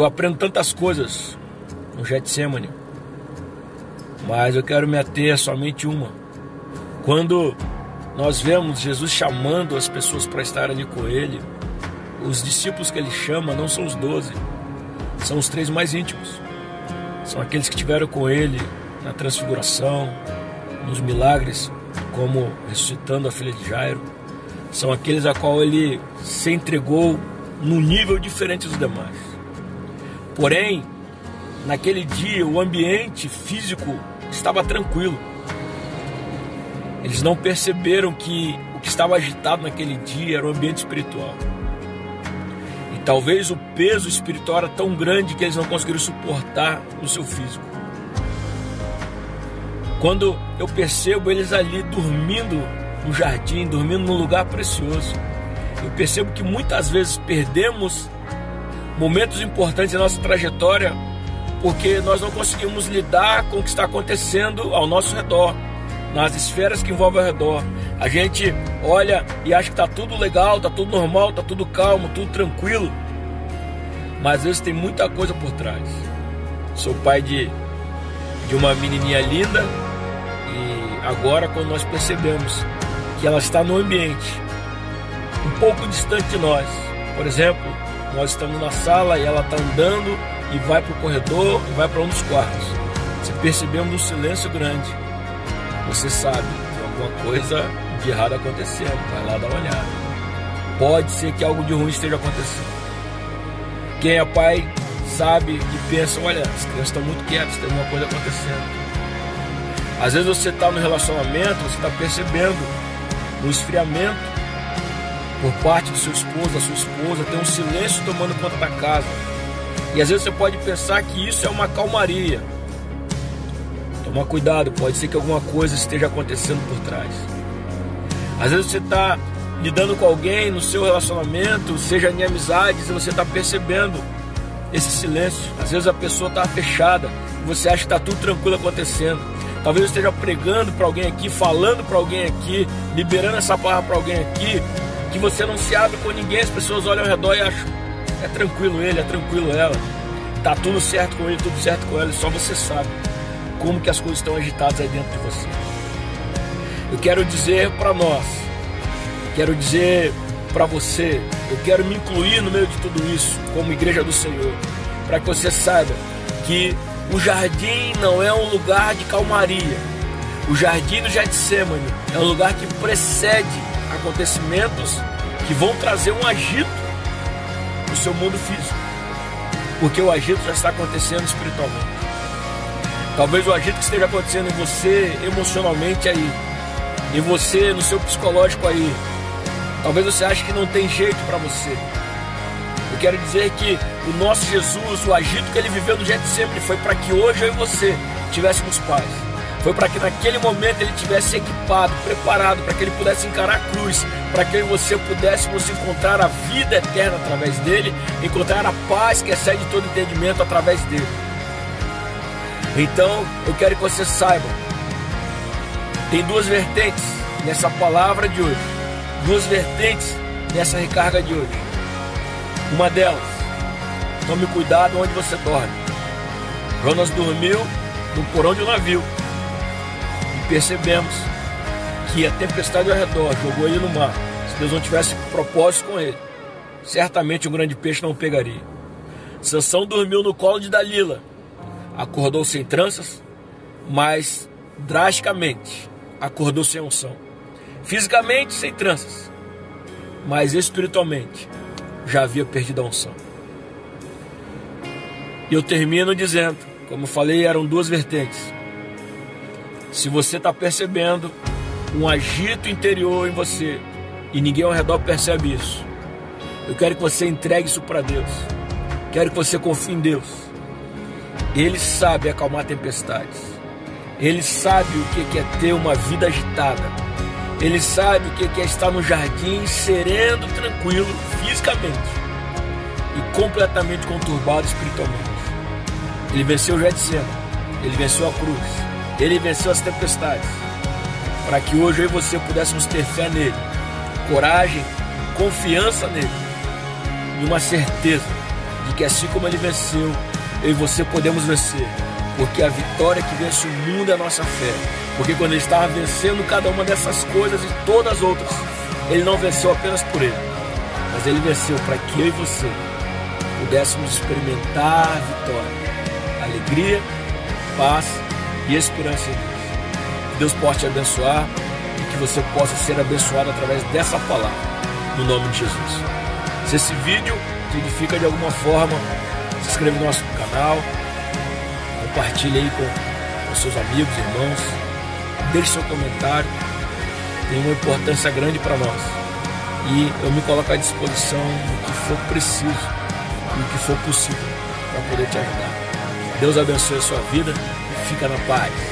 Eu aprendo tantas coisas no Getsemane, mas eu quero me ater a somente uma. Quando nós vemos Jesus chamando as pessoas para estar ali com Ele, os discípulos que Ele chama não são os doze, são os três mais íntimos. São aqueles que tiveram com Ele na transfiguração, nos milagres, como ressuscitando a filha de Jairo. São aqueles a qual Ele se entregou num nível diferente dos demais. Porém, naquele dia o ambiente físico estava tranquilo. Eles não perceberam que o que estava agitado naquele dia era o ambiente espiritual. E talvez o peso espiritual era tão grande que eles não conseguiram suportar no seu físico. Quando eu percebo eles ali dormindo no jardim, dormindo num lugar precioso, eu percebo que muitas vezes perdemos momentos importantes da nossa trajetória porque nós não conseguimos lidar com o que está acontecendo ao nosso redor, nas esferas que envolvem ao redor. A gente olha e acha que está tudo legal, está tudo normal, está tudo calmo, tudo tranquilo, mas às vezes tem muita coisa por trás. Sou pai de, de uma menininha linda e agora, quando nós percebemos que ela está no ambiente um pouco distante de nós, por exemplo, nós estamos na sala e ela está andando e vai para o corredor e vai para um dos quartos. Se percebemos um silêncio grande, você sabe que alguma coisa de errado acontecendo. Vai lá dar uma olhada. Pode ser que algo de ruim esteja acontecendo. Quem é pai sabe e pensa: olha, as crianças estão muito quietas, tem alguma coisa acontecendo. Às vezes você está no relacionamento, você está percebendo no esfriamento por parte do seu esposo, da sua esposa, tem um silêncio tomando conta da casa. E às vezes você pode pensar que isso é uma calmaria. Toma cuidado, pode ser que alguma coisa esteja acontecendo por trás. Às vezes você está lidando com alguém no seu relacionamento, seja em amizades, e você está percebendo esse silêncio. Às vezes a pessoa está fechada você acha que está tudo tranquilo acontecendo. Talvez eu esteja pregando para alguém aqui, falando para alguém aqui, liberando essa palavra para alguém aqui, que você não se abre com ninguém, as pessoas olham ao redor e acham é tranquilo ele, é tranquilo ela. Tá tudo certo com ele, tudo certo com ela, e só você sabe como que as coisas estão agitadas aí dentro de você. Eu quero dizer para nós, quero dizer para você, eu quero me incluir no meio de tudo isso, como igreja do Senhor, para que você saiba que o jardim não é um lugar de calmaria. O jardim do Getsemane é um lugar que precede acontecimentos que vão trazer um agito no seu mundo físico. Porque o agito já está acontecendo espiritualmente. Talvez o agito que esteja acontecendo em você emocionalmente aí, em você no seu psicológico aí. Talvez você ache que não tem jeito para você. Eu quero dizer que o nosso Jesus, o agito que ele viveu no Getsemane foi para que hoje eu e você tivéssemos paz. Foi para que naquele momento ele tivesse equipado, preparado, para que ele pudesse encarar a cruz, para que você pudéssemos encontrar a vida eterna através dele, encontrar a paz que excede todo entendimento através dele. Então, eu quero que você saiba, tem duas vertentes nessa palavra de hoje, duas vertentes nessa recarga de hoje. Uma delas, tome cuidado onde você dorme. Jonas dormiu no porão de um navio percebemos que a tempestade ao redor jogou ele no mar. Se Deus não tivesse propósito com ele, certamente um grande peixe não pegaria. Sansão dormiu no colo de Dalila, acordou sem tranças, mas drasticamente acordou sem unção. Fisicamente sem tranças, mas espiritualmente já havia perdido a unção. E eu termino dizendo, como falei, eram duas vertentes. Se você está percebendo um agito interior em você e ninguém ao redor percebe isso. Eu quero que você entregue isso para Deus. Quero que você confie em Deus. Ele sabe acalmar tempestades. Ele sabe o que é ter uma vida agitada. Ele sabe o que é estar no jardim sereno, tranquilo, fisicamente e completamente conturbado espiritualmente. Ele venceu o Getsemane. Ele venceu a cruz. Ele venceu as tempestades para que hoje eu e você pudéssemos ter fé nele, coragem, confiança nele e uma certeza de que assim como ele venceu, eu e você podemos vencer. Porque a vitória que vence o mundo é a nossa fé. Porque quando ele estava vencendo cada uma dessas coisas e todas as outras, ele não venceu apenas por ele, mas ele venceu para que eu e você pudéssemos experimentar a vitória, alegria, paz e esperança em Deus. Que Deus possa te abençoar e que você possa ser abençoado através dessa palavra, no nome de Jesus. Se esse vídeo te edifica de alguma forma, se inscreva no nosso canal, compartilhe aí com, com seus amigos, irmãos, deixe seu comentário, tem uma importância grande para nós. E eu me coloco à disposição do que for preciso e o que for possível para poder te ajudar. Deus abençoe a sua vida fica na paz.